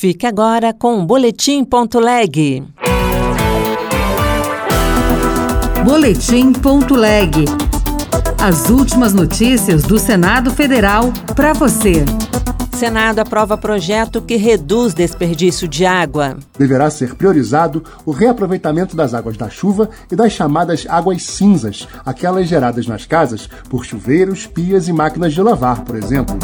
Fique agora com o Boletim.leg. Boletim.leg. As últimas notícias do Senado Federal para você. Senado aprova projeto que reduz desperdício de água. Deverá ser priorizado o reaproveitamento das águas da chuva e das chamadas águas cinzas, aquelas geradas nas casas por chuveiros, pias e máquinas de lavar, por exemplo.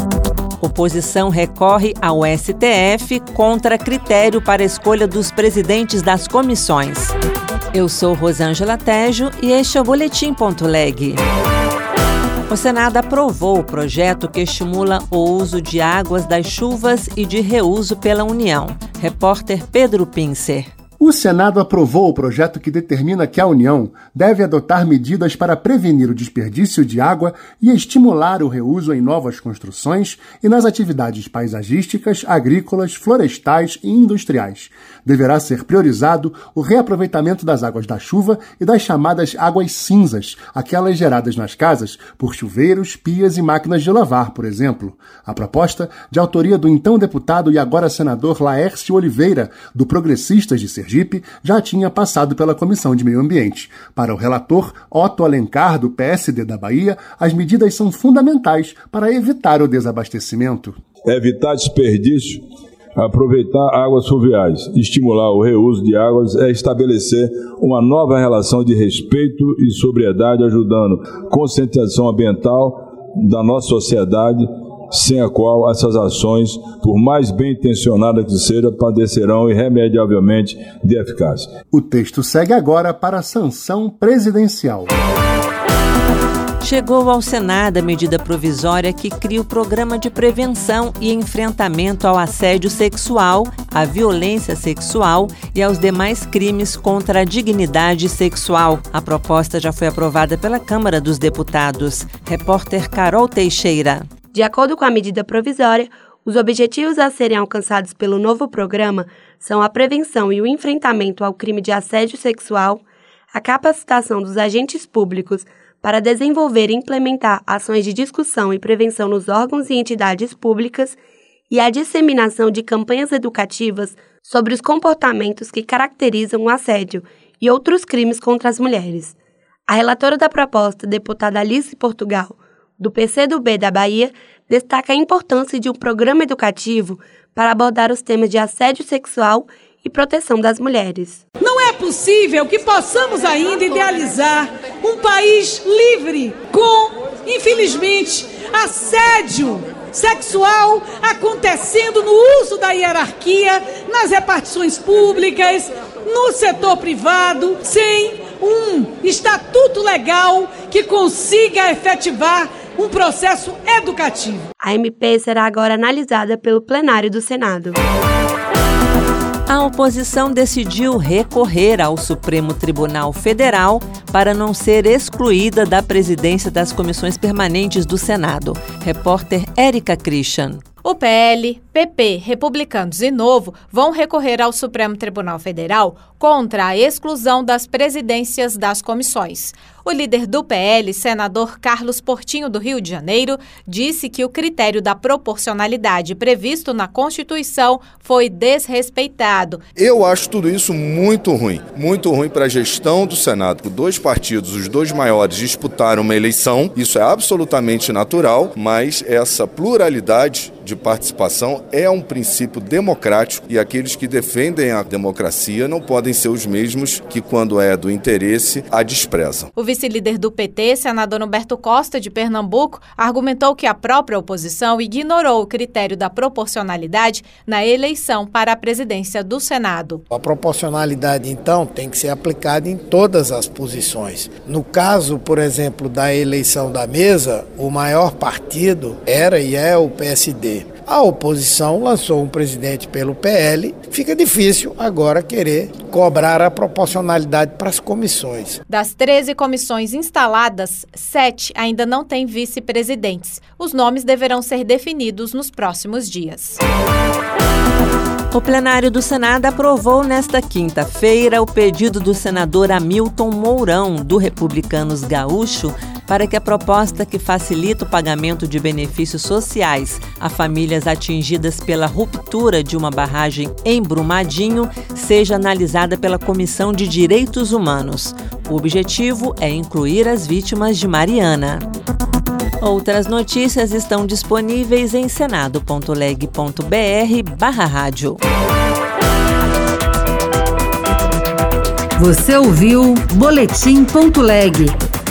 Oposição recorre ao STF contra critério para escolha dos presidentes das comissões. Eu sou Rosângela Tejo e este é o Boletim.leg. O Senado aprovou o projeto que estimula o uso de águas das chuvas e de reuso pela União. Repórter Pedro Pincer. O Senado aprovou o projeto que determina que a União deve adotar medidas para prevenir o desperdício de água e estimular o reuso em novas construções e nas atividades paisagísticas, agrícolas, florestais e industriais. Deverá ser priorizado o reaproveitamento das águas da chuva e das chamadas águas cinzas, aquelas geradas nas casas por chuveiros, pias e máquinas de lavar, por exemplo. A proposta, de autoria do então deputado e agora senador Laércio Oliveira, do Progressistas de Sergipe, Sergipe já tinha passado pela Comissão de Meio Ambiente. Para o relator Otto Alencar, do PSD da Bahia, as medidas são fundamentais para evitar o desabastecimento. Evitar desperdício aproveitar águas fluviais, estimular o reuso de águas é estabelecer uma nova relação de respeito e sobriedade, ajudando conscientização ambiental da nossa sociedade sem a qual essas ações, por mais bem intencionadas que sejam, padecerão irremediavelmente de eficácia. O texto segue agora para a sanção presidencial. Chegou ao Senado a medida provisória que cria o Programa de Prevenção e Enfrentamento ao Assédio Sexual, à Violência Sexual e aos demais crimes contra a dignidade sexual. A proposta já foi aprovada pela Câmara dos Deputados. Repórter Carol Teixeira. De acordo com a medida provisória, os objetivos a serem alcançados pelo novo programa são a prevenção e o enfrentamento ao crime de assédio sexual, a capacitação dos agentes públicos para desenvolver e implementar ações de discussão e prevenção nos órgãos e entidades públicas e a disseminação de campanhas educativas sobre os comportamentos que caracterizam o assédio e outros crimes contra as mulheres. A relatora da proposta, deputada Alice Portugal, do PCdoB da Bahia destaca a importância de um programa educativo para abordar os temas de assédio sexual e proteção das mulheres. Não é possível que possamos ainda idealizar um país livre com, infelizmente, assédio sexual acontecendo no uso da hierarquia nas repartições públicas, no setor privado, sem um estatuto legal que consiga efetivar um processo educativo. A MP será agora analisada pelo plenário do Senado. A oposição decidiu recorrer ao Supremo Tribunal Federal para não ser excluída da presidência das comissões permanentes do Senado. Repórter Érica Christian. O PL, PP, Republicanos e Novo vão recorrer ao Supremo Tribunal Federal contra a exclusão das presidências das comissões. O líder do PL, senador Carlos Portinho do Rio de Janeiro, disse que o critério da proporcionalidade previsto na Constituição foi desrespeitado. Eu acho tudo isso muito ruim, muito ruim para a gestão do Senado. Dois partidos, os dois maiores, disputaram uma eleição, isso é absolutamente natural, mas essa pluralidade de participação é um princípio democrático e aqueles que defendem a democracia não podem ser os mesmos que, quando é do interesse, a desprezam. O vice-líder do PT, senador Humberto Costa, de Pernambuco, argumentou que a própria oposição ignorou o critério da proporcionalidade na eleição para a presidência do Senado. A proporcionalidade, então, tem que ser aplicada em todas as posições. No caso, por exemplo, da eleição da mesa, o maior partido era e é o PSD. A oposição lançou um presidente pelo PL. Fica difícil agora querer cobrar a proporcionalidade para as comissões. Das 13 comissões instaladas, sete ainda não têm vice-presidentes. Os nomes deverão ser definidos nos próximos dias. O plenário do Senado aprovou nesta quinta-feira o pedido do senador Hamilton Mourão, do Republicanos Gaúcho, para que a proposta que facilita o pagamento de benefícios sociais a famílias atingidas pela ruptura de uma barragem em Brumadinho seja analisada pela Comissão de Direitos Humanos. O objetivo é incluir as vítimas de Mariana. Outras notícias estão disponíveis em senado.leg.br/barra rádio. Você ouviu Boletim.leg.